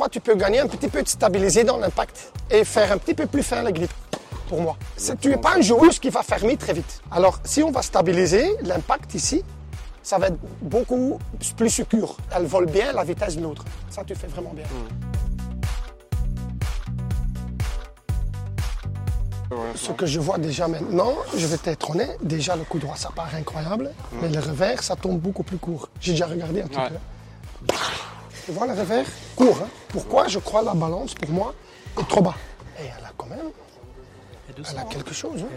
crois que tu peux gagner un petit peu de stabiliser dans l'impact et faire un petit peu plus fin la grip, pour moi. Tu n'es pas une joueuse qui va fermer très vite. Alors, si on va stabiliser l'impact ici, ça va être beaucoup plus sûr. Elle vole bien la vitesse de l'autre. Ça, tu fais vraiment bien. Ce que je vois déjà maintenant, je vais être honnête, déjà le coup droit, ça paraît incroyable, mais le revers, ça tombe beaucoup plus court. J'ai déjà regardé un petit Ouais. peu. Tu vois le revers Court. Hein? Pourquoi je crois la balance, pour moi, est trop bas? Et elle a quand même. Elle a quelque chose. hein.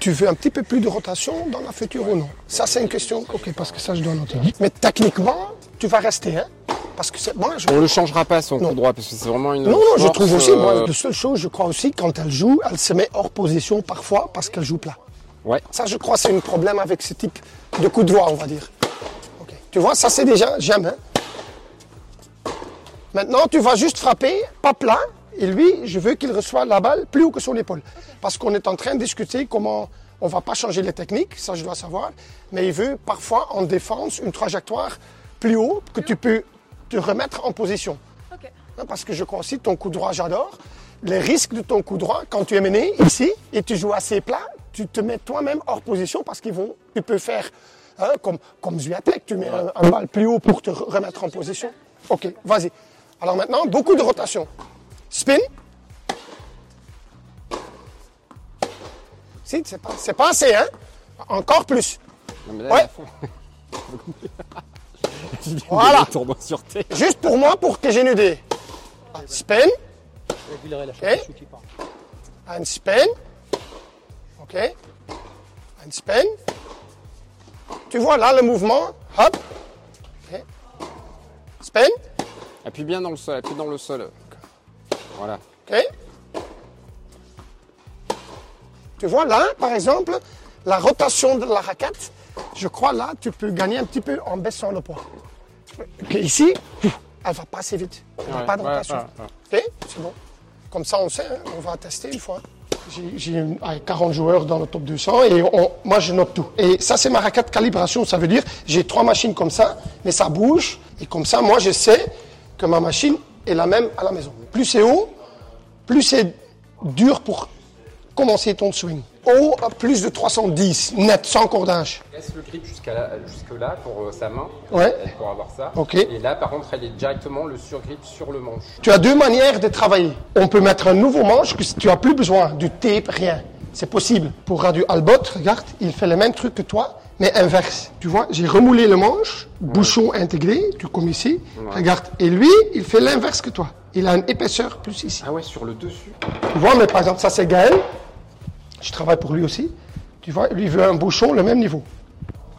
Tu veux un petit peu plus de rotation dans la future ou non? Ça, c'est une question. Ok, parce que ça, je dois noter. Mais techniquement, tu vas rester. Hein? Parce que c'est. Moi, je... On le changera pas son Non. coup droit parce que c'est vraiment une. Non, non, je trouve aussi. euh, Moi, la seule chose, je crois aussi, quand elle joue, elle se met hors position parfois parce qu'elle joue plat. Ouais. Ça, je crois, c'est un problème avec ce type de coup droit, on va dire. Tu vois, ça, c'est déjà, j'aime. hein. Maintenant, tu vas juste frapper, pas plat. Et lui, je veux qu'il reçoive la balle plus haut que son épaule. Parce qu'on est en train de discuter comment on va pas changer les techniques, ça je dois savoir. Mais il veut parfois en défense une trajectoire plus haut que tu peux te remettre en position. Hein, Parce que je aussi ton coup droit, j'adore. Les risques de ton coup droit, quand tu es mené ici et tu joues assez plat, tu te mets toi-même hors position parce qu'ils vont, tu peux faire hein, comme, comme Zviatek, tu mets un, un balle plus haut pour te re- remettre en position. Ok, vas-y. Alors maintenant, beaucoup de rotation. Spin. Si, c'est pas, c'est pas assez, hein? Encore plus. Non, mais là, Ouais. Voilà. Sur terre. Juste pour moi, pour que j'ai idée. Spin. Ok. Un spin. Ok. Un spin. Tu vois là le mouvement. Hop. Ok. Spin. Appuie bien dans le sol, appuie dans le sol. Voilà. Ok. Tu vois là, par exemple, la rotation de la raquette, je crois là, tu peux gagner un petit peu en baissant le poids. Ok, ici, elle va pas assez vite. Il n'y a Ouais, pas de ouais, rotation. ouais, Ok, c'est bon. Comme ça, on sait, hein, on va tester une fois. J'ai- J'ai une- allez, 40 joueurs dans le top 200 et on- moi je note tout. Et ça, c'est ma raquette calibration. Ça veut dire j'ai trois machines comme ça, mais ça bouge. Et comme ça, moi, je sais que ma machine est la même à la maison. Plus c'est haut, plus c'est dur pour commencer ton swing. Haut, à plus de 310, net, sans cordage. Laisse le grip jusqu'à jusque là pour euh, sa main. Ouais. Pour avoir ça. Ok. Et là, par contre, elle est directement le surgrip sur le manche. Tu as deux manières de travailler. On peut mettre un nouveau manche que tu n'as plus besoin du tape, rien. C'est possible. Pour Radio Albot, regarde, il fait le même truc que toi, mais inverse. Tu vois, j'ai remoulé le manche, bouchon intégré, tu comme ici. Regarde. Et lui, il fait l'inverse que toi. Il a une épaisseur plus ici. Ah ouais, sur le dessus. Tu vois, mais par exemple, ça c'est Gaël. Je travaille pour lui aussi. Tu vois, lui veut un bouchon le même niveau.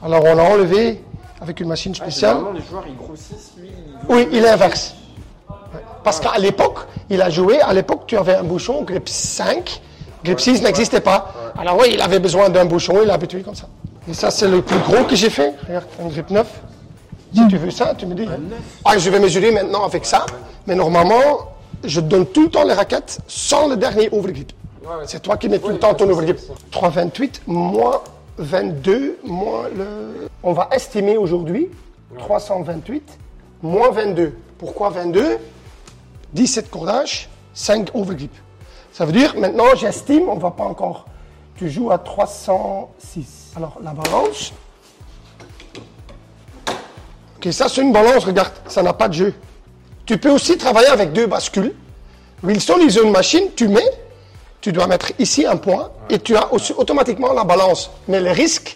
Alors on l'a enlevé avec une machine spéciale. Généralement, les joueurs, ils grossissent. Lui, il... Oui, il inverse. Parce qu'à l'époque, il a joué, à l'époque, tu avais un bouchon, grip 5, grip 6 n'existait pas. Alors oui, il avait besoin d'un bouchon, il a habitué comme ça. Et ça, c'est le plus gros que j'ai fait. Regarde, un grip 9. Si tu veux ça, tu me dis. Ah, je vais mesurer maintenant avec ça, mais normalement, je donne tout le temps les raquettes sans le dernier C'est toi qui mets tout le temps ton overgrip. 3,28 moins 22 moins le... On va estimer aujourd'hui 328 moins 22. Pourquoi 22 17 cordages, 5 overgrip. Ça veut dire, maintenant, j'estime, on ne va pas encore. Tu joues à 306. Alors, la balance. Ok, ça, c'est une balance, regarde, ça n'a pas de jeu. Tu peux aussi travailler avec deux bascules. Wilson, ils ont une machine, tu mets, tu dois mettre ici un point et tu as aussi automatiquement la balance. Mais le risque,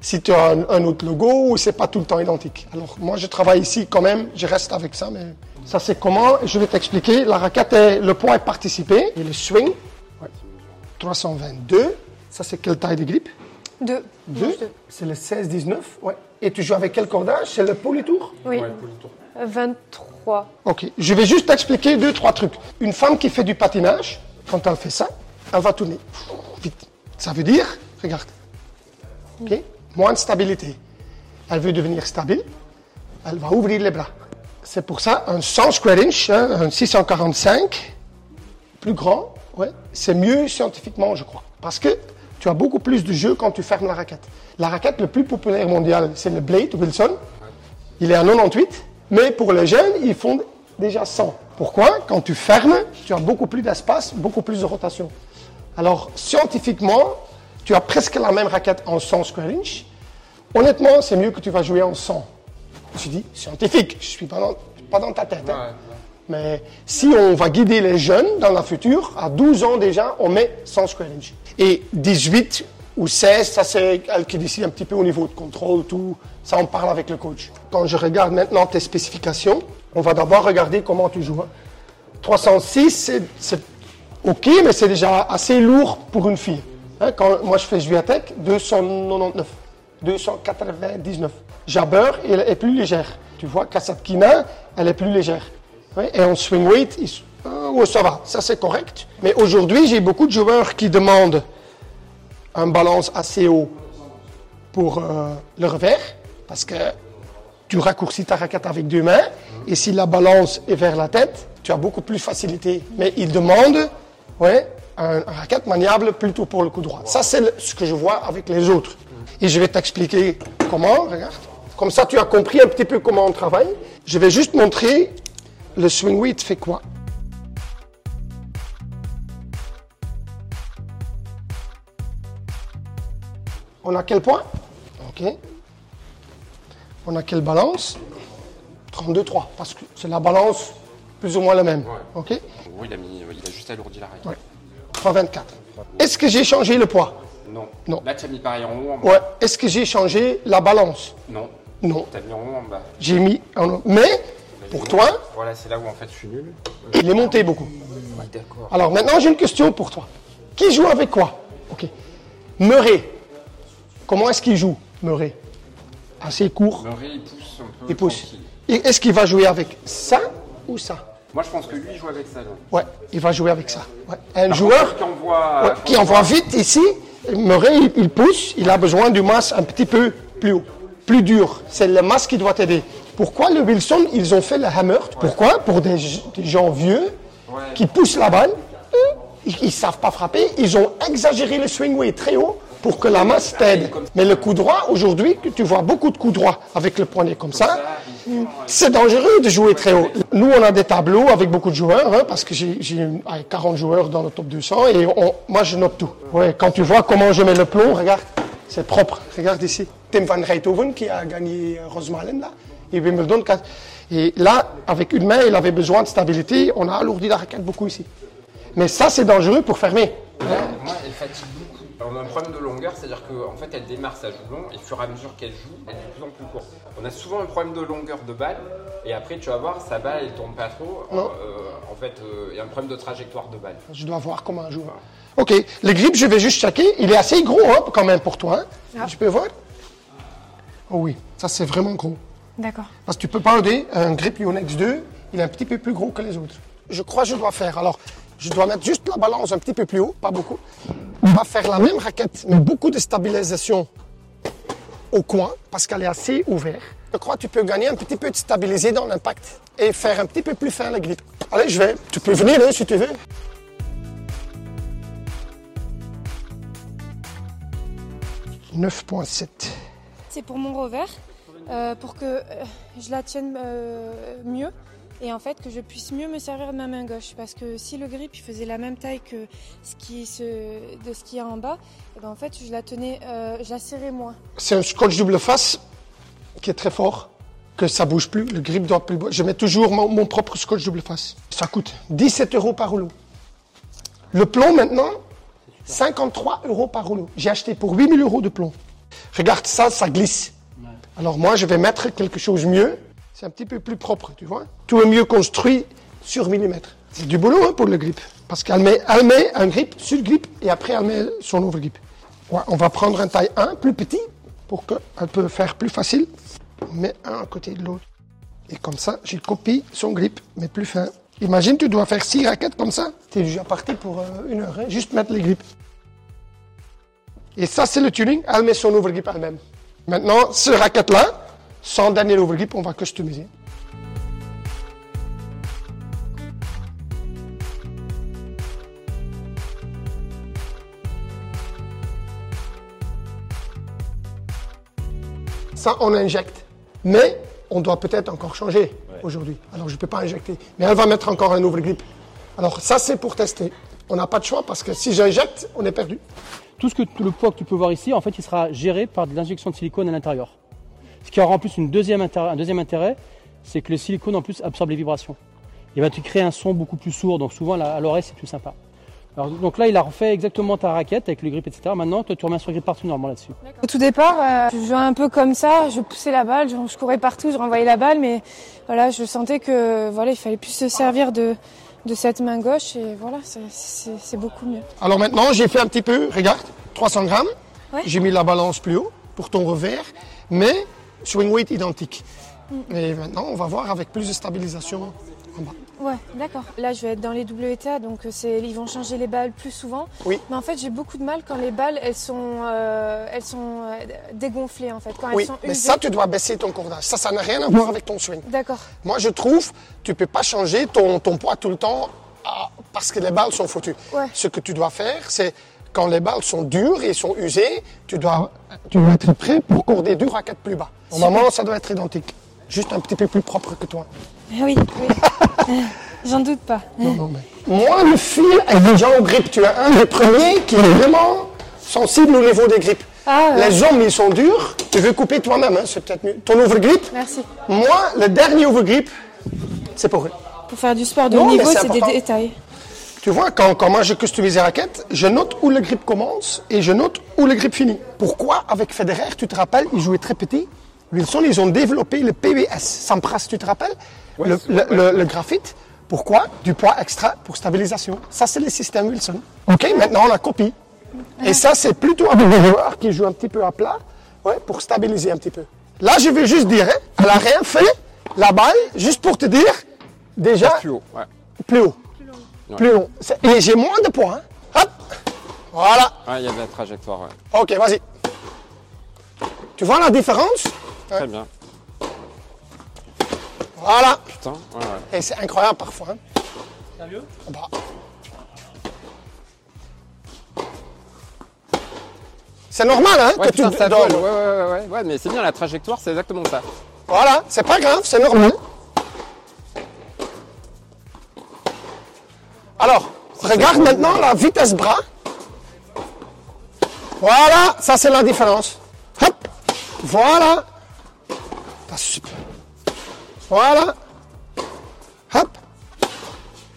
si tu as un, un autre logo ou c'est pas tout le temps identique. Alors moi je travaille ici quand même, je reste avec ça, mais ça c'est comment Je vais t'expliquer. La raquette, est, le point est participé et le swing, 322. Ça c'est quelle taille de grip Deux. 2. C'est le 16-19. Ouais. Et tu joues avec quel cordage? C'est le polytour? Oui. Ouais, le polytour. 23. 3. Ok, je vais juste t'expliquer deux, trois trucs. Une femme qui fait du patinage, quand elle fait ça, elle va tourner vite. Ça veut dire, regarde, moins de stabilité. Elle veut devenir stable, elle va ouvrir les bras. C'est pour ça, un 100 square inch, hein, un 645, plus grand, ouais, c'est mieux scientifiquement, je crois. Parce que tu as beaucoup plus de jeu quand tu fermes la raquette. La raquette le plus populaire mondial, c'est le Blade Wilson. Il est à 98, mais pour les jeunes, ils font déjà 100. Pourquoi? Quand tu fermes, tu as beaucoup plus d'espace, beaucoup plus de rotation. Alors, scientifiquement, tu as presque la même raquette en 100 square inch. Honnêtement, c'est mieux que tu vas jouer en 100. Je dis scientifique, je suis pas dans, pas dans ta tête. hein. Mais si on va guider les jeunes dans la future, à 12 ans déjà, on met 100 square inch. Et 18 ou 16, ça c'est elle qui décide un petit peu au niveau de contrôle, tout. Ça, on parle avec le coach. Quand je regarde maintenant tes spécifications, on va d'abord regarder comment tu joues. hein. 306, c'est- c'est OK, mais c'est déjà assez lourd pour une fille. Hein, quand moi je fais Juatec, 299, 299. Jabber, elle est plus légère. Tu vois, Kasatkina, elle est plus légère. Et en swing weight, ah, ouais, ça va, ça c'est correct. Mais aujourd'hui, j'ai beaucoup de joueurs qui demandent un balance assez haut pour euh, le revers, parce que tu raccourcis ta raquette avec deux mains, et si la balance est vers la tête, tu as beaucoup plus facilité. Mais ils demandent ouais, un, raquette maniable plutôt pour le coup droit. Ça, c'est ce que je vois avec les autres. Et je vais t'expliquer comment, regarde. Comme ça, tu as compris un petit peu comment on travaille. Je vais juste montrer le swing weight fait quoi. On a quel point? Ok. On a quelle balance? 32,3, parce que c'est la balance plus ou moins la même. Ok Oui, il a, mis, il a juste alourdi la raquette. Ouais. 3,24. Est-ce que j'ai changé le poids? Non. Non. Là, tu as mis pareil en haut, en bas. Ouais. Est-ce que j'ai changé la balance? Non. Non. Tu as mis en haut, en bas. J'ai mis en Mais, pour toi, Voilà, c'est là où en fait je suis nul. il est monté beaucoup. Oui, d'accord. Alors maintenant, j'ai une question pour toi. Qui joue avec quoi? Ok. Murray. Comment est-ce qu'il joue, Murray? Assez court. Murray, il pousse un peu. Il pousse. tranquille. Et Est-ce qu'il va jouer avec ça ou ça? Moi, je pense que lui, il joue avec ça. là. Ouais, il va jouer avec ça. Ouais. Un Par joueur contre, Qui envoie. ouais, qui envoie vite ici, Murray, il, il pousse, il a besoin du masse un petit peu plus haut, plus dur. C'est le masse qui doit t'aider. Pourquoi le Wilson, ils ont fait le hammer? Pourquoi? Pour des, des gens vieux qui poussent la balle, ils ne savent pas frapper, ils ont exagéré le swing weight très haut pour que la masse t'aide. Mais le coup droit, aujourd'hui, tu vois beaucoup de coups droits avec le poignet comme ça. C'est dangereux de jouer très haut. Nous, on a des tableaux avec beaucoup de joueurs, hein, parce que j'ai j'ai, ah, 40 joueurs dans le top 200 et on- moi, je note tout. Ouais, quand tu vois comment je mets le plomb, regarde, c'est propre. Regarde ici. Tim van Rijthoven qui a gagné euh, Rosmalen là, et Wimbledon. Et là, avec une main, il avait besoin de stabilité. On a alourdi la raquette beaucoup ici. Mais ça, c'est dangereux pour fermer. On a un problème de longueur, c'est-à-dire qu'en fait, elle démarre sa joue long et au fur et à mesure qu'elle joue, elle est de plus en plus courte. On a souvent un problème de longueur de balle et après, tu vas voir, sa balle, elle tourne pas trop. Non. Euh, en fait, euh, il y a un problème de trajectoire de balle. Je dois voir comment un joueur. Ok, le grip, je vais juste checker. Il est assez gros hein, quand même pour toi. hein. Je peux voir? Oh oui, ça c'est vraiment gros. D'accord. Parce que tu peux pas aider un grip Yonex 2, il est un petit peu plus gros que les autres. Je crois que je dois faire. Alors, je dois mettre juste la balance un petit peu plus haut, pas beaucoup. Va faire la même raquette, mais beaucoup de stabilisation au coin, parce qu'elle est assez ouverte. Je crois que tu peux gagner un petit peu de stabiliser dans l'impact et faire un petit peu plus fin le grip. Allez, je vais. Tu peux venir hein, si tu veux. « 9.7. C'est pour mon revers, euh, pour que euh, je la tienne euh, mieux et en fait que je puisse mieux me servir de ma main gauche. Parce que si le grip il faisait la même taille que ce qui se, de ce qui est en bas, eh ben, en fait je la tenais, euh, je la serrais moins. C'est un scotch double face qui est très fort, que ça bouge plus, le grip doit plus. Je mets toujours mon, mon propre scotch double face. Ça coûte 17 euros par rouleau. Le plomb maintenant, 53 euros par rouleau. J'ai acheté pour 8000 euros de plomb. Regarde ça, ça glisse. Alors moi, je vais mettre quelque chose mieux. C'est un petit peu plus propre, tu vois. Tout est mieux construit sur millimètre. C'est du boulot hein, pour le grip. Parce qu'elle met, elle met un grip sur le grip et après elle met son overgrip. Ouais, on va prendre un taille 1 plus petit pour qu'elle peut faire plus facile. On met un à côté de l'autre. Et comme ça, j'ai copié son grip, mais plus fin. Imagine, tu dois faire six raquettes comme ça. Tu es déjà parti pour euh, une heure, hein, juste mettre les grips. Et ça, c'est le tuning. Elle met son overgrip elle-même. Maintenant, ce raquette-là, sans dernier overgrip, on va customiser. Ça, on injecte. Mais on doit peut-être encore changer aujourd'hui. Alors, je ne peux pas injecter. Mais elle va mettre encore un overgrip. Alors, ça, c'est pour tester. On n'a pas de choix parce que si j'injecte, on est perdu. Tout ce que tout le poids que tu peux voir ici, en fait, il sera géré par de l'injection de silicone à l'intérieur. Ce qui aura en plus une deuxième intérêt, un deuxième intérêt, c'est que le silicone en plus absorbe les vibrations. Il va te créer un son beaucoup plus sourd, donc souvent à l'oreille c'est plus sympa. Alors, donc là, il a refait exactement ta raquette avec le grip, etc. Maintenant, toi, tu remets sur le grip partout normalement là-dessus. Au tout départ, euh, je jouais un peu comme ça, je poussais la balle, je, je courais partout, je renvoyais la balle, mais voilà, je sentais que voilà, il fallait plus se servir de, de cette main gauche et voilà, c'est- beaucoup mieux. Alors maintenant, j'ai fait un petit peu, regarde, 300 grammes. Ouais. J'ai mis la balance plus haut pour ton revers, mais swing weight identique. Mm. Et maintenant, on va voir avec plus de stabilisation en bas. Ouais, d'accord. Là, je vais être dans les WTA, donc euh, c'est, ils vont changer les balles plus souvent. Oui. Mais en fait, j'ai beaucoup de mal quand les balles, elles sont, euh, elles sont euh, dégonflées en fait, quand Oui, elles sont mais ça, tu dois baisser ton cordage. Ça, ça n'a rien à voir avec ton swing. D'accord. Moi, je trouve, tu peux pas changer ton, ton poids tout le temps ah, parce que les balles sont foutues. Ouais. Ce que tu dois faire, c'est quand les balles sont dures et sont usées, tu dois, tu dois être prêt pour corder deux raquettes plus bas. Au moment, ça doit être identique. Juste un petit peu plus propre que toi. Ah Oui, oui. J'en doute pas. Non, non, mais... Moi, le fil est déjà au grip. Tu es un des premiers qui est vraiment sensible au niveau des grips. Ah, ouais. Les hommes, ils sont durs. Tu veux couper toi-même, hein, c'est peut-être mieux. Ton overgrip, Merci. moi, le dernier overgrip, c'est pour eux. Pour faire du sport de haut niveau, c'est des détails. Tu vois, quand, quand moi je customise les raquettes, je note où le grip commence et je note où le grip finit. Pourquoi avec Federer, tu te rappelles, ils jouaient très petit? Wilson, ils ont développé le PBS. Sampras, tu te rappelles? Le, le- le- le graphite. Pourquoi? Du poids extra pour stabilisation. Ça, c'est le système Wilson. OK, maintenant on la copie. Et ça, c'est plutôt avec des joueurs qui jouent un petit peu à plat, ouais, pour stabiliser un petit peu. Là, je vais juste dire, hein, elle a rien fait, la balle, juste pour te dire, déjà, Plus haut, ouais. plus haut. Plus long. Et j'ai moins de points. hein. Hop. Voilà. Ouais, il y a de la trajectoire, ouais. Ok, vas-y. Tu vois la différence? Très bien. Voilà. Putain, ouais, ouais. Et c'est incroyable parfois. hein. Sérieux? Bah. C'est normal, hein, Ouais, que putain, tu ça vole. Ouais, ouais, ouais, ouais, mais c'est bien, la trajectoire, c'est exactement ça. Voilà, c'est pas grave, c'est normal. Alors, regarde maintenant la vitesse bras. Voilà, ça c'est la différence. Hop, voilà. Super. Voilà. Hop.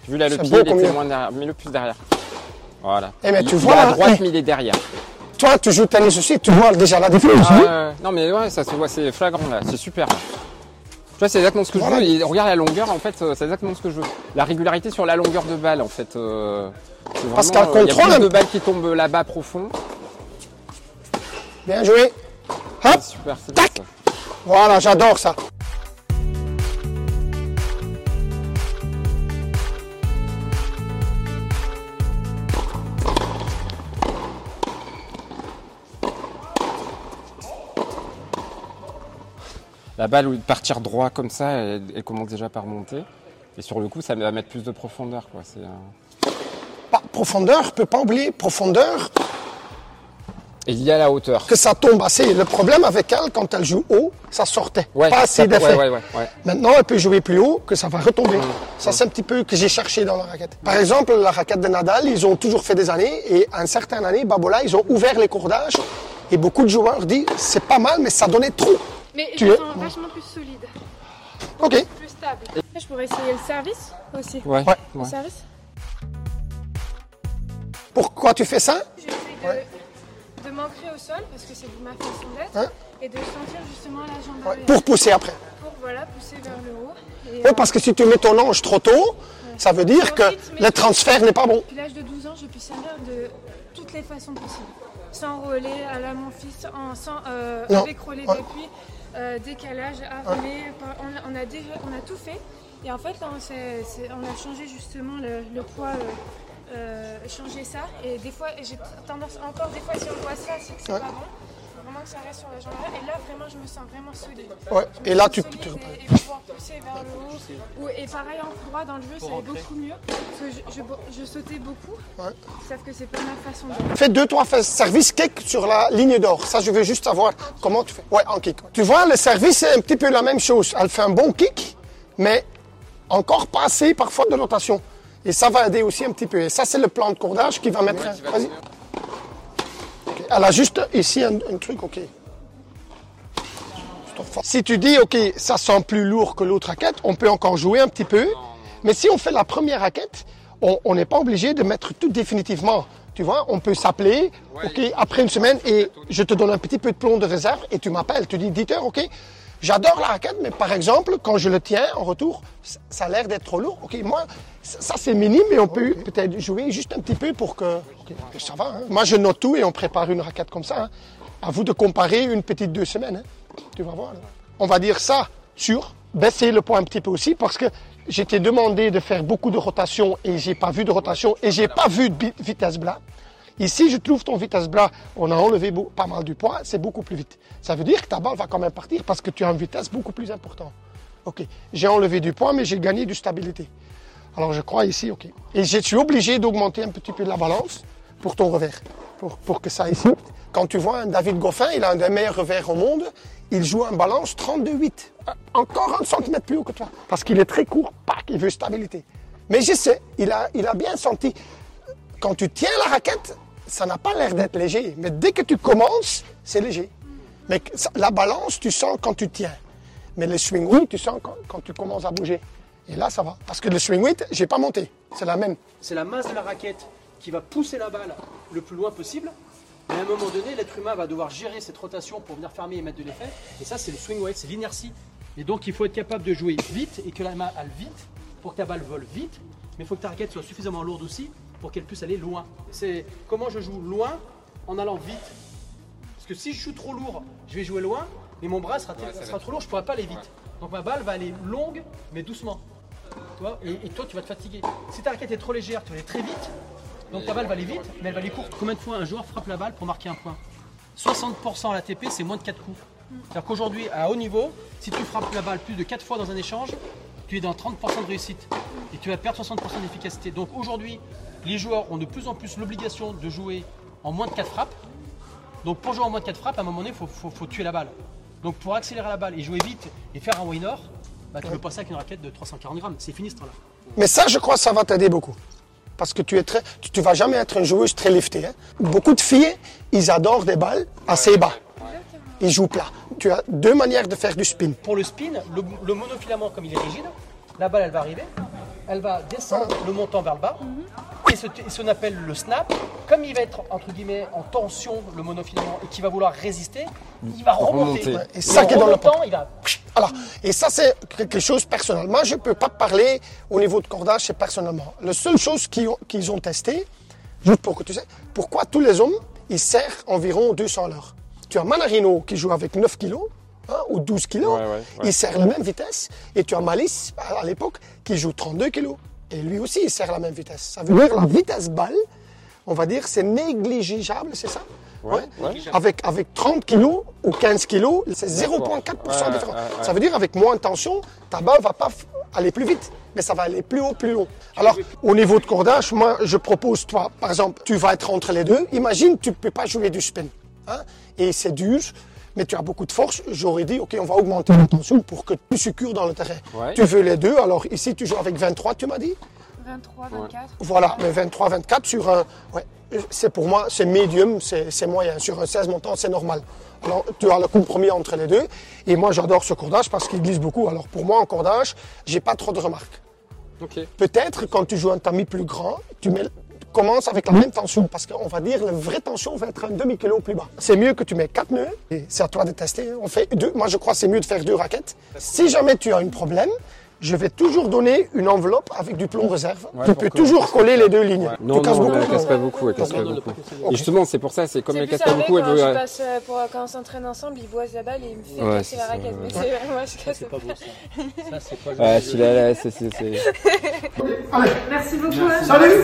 Vu là, le pied, il était moins derrière, mets-le plus derrière. Voilà. Eh, mais Il- tu il vois, à droite, eh. mais il est derrière. Toi, tu joues tennis aussi, tu vois déjà la différence. Ah, hein. Non, mais ouais, ça se voit, c'est flagrant là, c'est super. là. Tu vois, c'est exactement ce que Voilà. je veux. Et regarde la longueur, en fait, euh, c'est exactement ce que je veux. La régularité sur la longueur de balle, en fait. euh, c'est Parce vraiment, qu'un euh, Il y a contrôle, plus de balles qui tombent là-bas profond. Bien joué. Hop, super, Tac. ça. voilà, j'adore ça. La balle, au lieu de partir droit comme ça, elle, elle commence déjà par monter. Et sur le coup, ça va mettre plus de profondeur, quoi. C'est, euh, Pas profondeur, peut pas oublier profondeur, Et il y a la hauteur. que ça tombe assez. Le problème avec elle, quand elle joue haut, ça sortait. Ouais, pas assez d'effet. Ouais, ouais. Maintenant, elle peut jouer plus haut, que ça va retomber. Ça, c'est un petit peu que j'ai cherché dans la raquette. Par exemple, la raquette de Nadal, ils ont toujours fait des années, et à une certaine année, Babola, ils ont ouvert les cordages, et beaucoup de joueurs disent, c'est pas mal, mais ça donnait trop. Mais Tu je es- sens vachement plus solide, Ok. plus stable. Je pourrais essayer le service aussi. Ouais, Ouais. Le ouais. service Pourquoi tu fais ça? J'essaie de, de m'ancrer au sol parce que c'est ma façon d'être Hein? et de sentir justement la jambe Ouais, Pour pousser après. pour voilà, pousser vers le haut. Et, Oui, euh, parce que si tu mets ton ange trop tôt, ça veut dire que le transfert n'est pas bon. Depuis l'âge de 12 ans, je peux servir de toutes les façons possibles. Sans relais, à la mon fils, en, sans, euh, Non. avec relais Ouais. d'appui, euh, décalage, armé. On, a- on a déjà, on a tout fait. Et en fait, là, on, on a changé justement le, le poids, euh, euh, changé ça. Et des fois, j'ai tendance encore, des fois, si on voit ça, c'est que c'est Ouais. pas bon. Faut Vraiment que ça reste sur la jambe. Et là, vraiment, je me sens vraiment solide. Ouais. Et là, tu- tu et- reprends. Et pouvoir pousser vers le haut. Et pareil, en froid, dans le jeu, ça allait beaucoup mieux. Parce que je, je- je sautais beaucoup. Ouais. Sauf que c'est pas ma façon de Fais deux, trois services kick sur la ligne d'or. Ça, je veux juste savoir comment tu fais. Ouais, en kick. Tu vois, le service, c'est un petit peu la même chose. Elle fait un bon kick, mais encore pas assez parfois de rotation. Et ça va aider aussi un petit peu. Et ça, c'est le plan de cordage qui va mettre. Vas-y. Elle a juste ici un, un truc, ok. Si tu dis, ok, ça sent plus lourd que l'autre raquette, on peut encore jouer un petit peu. Mais si on fait la première raquette, on on n'est pas obligé de mettre tout définitivement. Tu vois, on peut s'appeler, ok, après une semaine, et je te donne un petit peu de plomb de réserve, et tu m'appelles. Tu dis, Dieter, ok, j'adore la raquette, mais par exemple, quand je le tiens en retour, ça a l'air d'être trop lourd. Ok, moi, ça c'est minime, mais on peut peut-être jouer juste un petit peu pour que, ça va. hein. Moi, je note tout et on prépare une raquette comme ça. hein. À vous de comparer une petite deux semaines. hein. Tu vas voir. là. On va dire ça sur baisser le poids un petit peu aussi parce que j'étais demandé de faire beaucoup de rotation et j'ai pas vu de rotation et j'ai pas vu de vitesse blas. Ici, je trouve ton vitesse blas, on a enlevé pas mal du poids, c'est beaucoup plus vite. Ça veut dire que ta balle va quand même partir parce que tu as une vitesse beaucoup plus importante. Ok, j'ai enlevé du poids, mais j'ai gagné de stabilité. Alors je crois ici, ok. Et je suis obligé d'augmenter un petit peu la balance pour ton revers, pour, que ça vite. Quand tu vois un David Goffin, il a un des meilleurs revers au monde, il joue en balance 32,8. Euh, Encore un centimètre plus haut que toi. Parce qu'il est très court, il veut stabilité. Mais je sais, il a bien senti. Quand tu tiens la raquette, ça n'a pas l'air d'être léger. Mais dès que tu commences, c'est léger. Mais la balance, tu sens quand tu tiens. Mais le swing weight, tu sens quand, quand tu commences à bouger. Et là, ça va. Parce que le swing weight, j'ai pas monté. C'est la même. C'est la masse de la raquette qui va pousser la balle le plus loin possible. Mais à un moment donné, l'être humain va devoir gérer cette rotation pour venir fermer et mettre de l'effet. Et ça, c'est le swing weight, c'est l'inertie. Et donc, il faut être capable de jouer vite et que la main aille vite pour que ta balle vole vite. Mais il faut que ta raquette soit suffisamment lourde aussi pour qu'elle puisse aller loin. C'est comment je joue loin en allant vite. Parce que si je joue trop lourd, je vais jouer loin, mais mon bras sera, sera trop lourd, je ne pourrai pas aller vite. Donc ma balle va aller longue, mais doucement. Et, et toi, tu vas te fatiguer. Si ta raquette est trop légère, tu vas aller très vite. Donc ta balle va aller vite, mais elle va aller courte. Combien de fois un joueur frappe la balle pour marquer un point? 60% à l'ATP, c'est moins de 4 coups. C'est-à-dire qu'aujourd'hui, à haut niveau, si tu frappes la balle plus de 4 fois dans un échange, tu es dans 30% de réussite. Et tu vas perdre 60% d'efficacité. Donc aujourd'hui, les joueurs ont de plus en plus l'obligation de jouer en moins de 4 frappes. Donc pour jouer en moins de 4 frappes, à un moment donné, il faut, faut- faut tuer la balle. Donc pour accélérer la balle et jouer vite et faire un winner, bah, tu peux passer avec une raquette de 340 grammes. C'est fini ce temps-là. Mais ça, je crois que ça va t'aider beaucoup. Parce que tu es très, tu, tu vas jamais être une joueuse très liftée. hein. Beaucoup de filles, ils adorent des balles assez bas. Ils jouent plat. Tu as deux manières de faire du spin. Pour le spin, le, le monofilament, comme il est rigide, la balle, elle va arriver, elle va descendre le montant vers le bas, et ce, et ce qu'on appelle le snap, comme il va être, entre guillemets, en tension, le monofilament, et qui va vouloir résister, il va remonter. Remonter. Et ça qui est en dans le il va... Alors, et ça, c'est quelque chose personnel. Moi, je ne peux pas parler au niveau de cordage, c'est personnellement. La seule chose qu'ils ont, qu'ils ont testé, juste pour que tu sais, pourquoi tous les hommes, ils serrent environ 200 à l'heure. Tu as Manarino qui joue avec 9 kilos, hein, ou 12 kilos, Ouais, ouais, ouais. il serre la même vitesse. Et tu as Malice, à l'époque, qui joue 32 kilos. Et lui aussi, il serre la même vitesse. Ça veut dire la vitesse balle, on va dire, c'est négligeable, c'est ça? Ouais, ouais. Avec, avec 30 kilos ou 15 kilos, c'est 0,4% Ouais, différent. ouais, ouais. Ça veut dire avec moins de tension, ta balle va pas aller plus vite, mais ça va aller plus haut, plus long. Alors, au niveau de cordage, moi, je propose, toi, par exemple, tu vas être entre les deux. Imagine, tu peux pas jouer du spin. hein, et c'est dur, mais tu as beaucoup de force. J'aurais dit, OK, on va augmenter la tension pour que tu succures dans le terrain. Ouais. Tu veux les deux, alors ici, tu joues avec 23, tu m'as dit 23, 24. voilà, mais 23-24 sur un. Ouais, c'est pour moi, c'est médium, c'est moyen. Sur un 16 montant, c'est normal. Alors, tu as le compromis entre les deux. Et moi, j'adore ce cordage parce qu'il glisse beaucoup. Alors, pour moi, en cordage, j'ai pas trop de remarques. Ok. Peut-être quand tu joues un tamis plus grand, tu mets, commences avec la même tension parce qu'on va dire la vraie tension va être un demi-kilo plus bas. C'est mieux que tu mets quatre nœuds et c'est à toi de tester. On fait deux. Moi, je crois que c'est mieux de faire deux raquettes. Si jamais tu as un problème, je vais toujours donner une enveloppe avec du plomb réserve. Ouais, tu peux que- toujours coller les deux lignes. Non, tu casses non, beaucoup elle le casse pas beaucoup, elle casse pas Non, beaucoup. non, Et justement, c'est pour ça, c'est comme elle casse pas beaucoup, elle quand, veut. je passe, euh, pour, quand on s'entraîne ensemble, il boise la balle et il me fait Ouais, casser la raquette. ouais. Mais c'est moi, je casse C'est pas beau ça. Ça, c'est pas le Ouais, celui-là, là, c'est. c'est- Allez, Merci beaucoup. hein. salut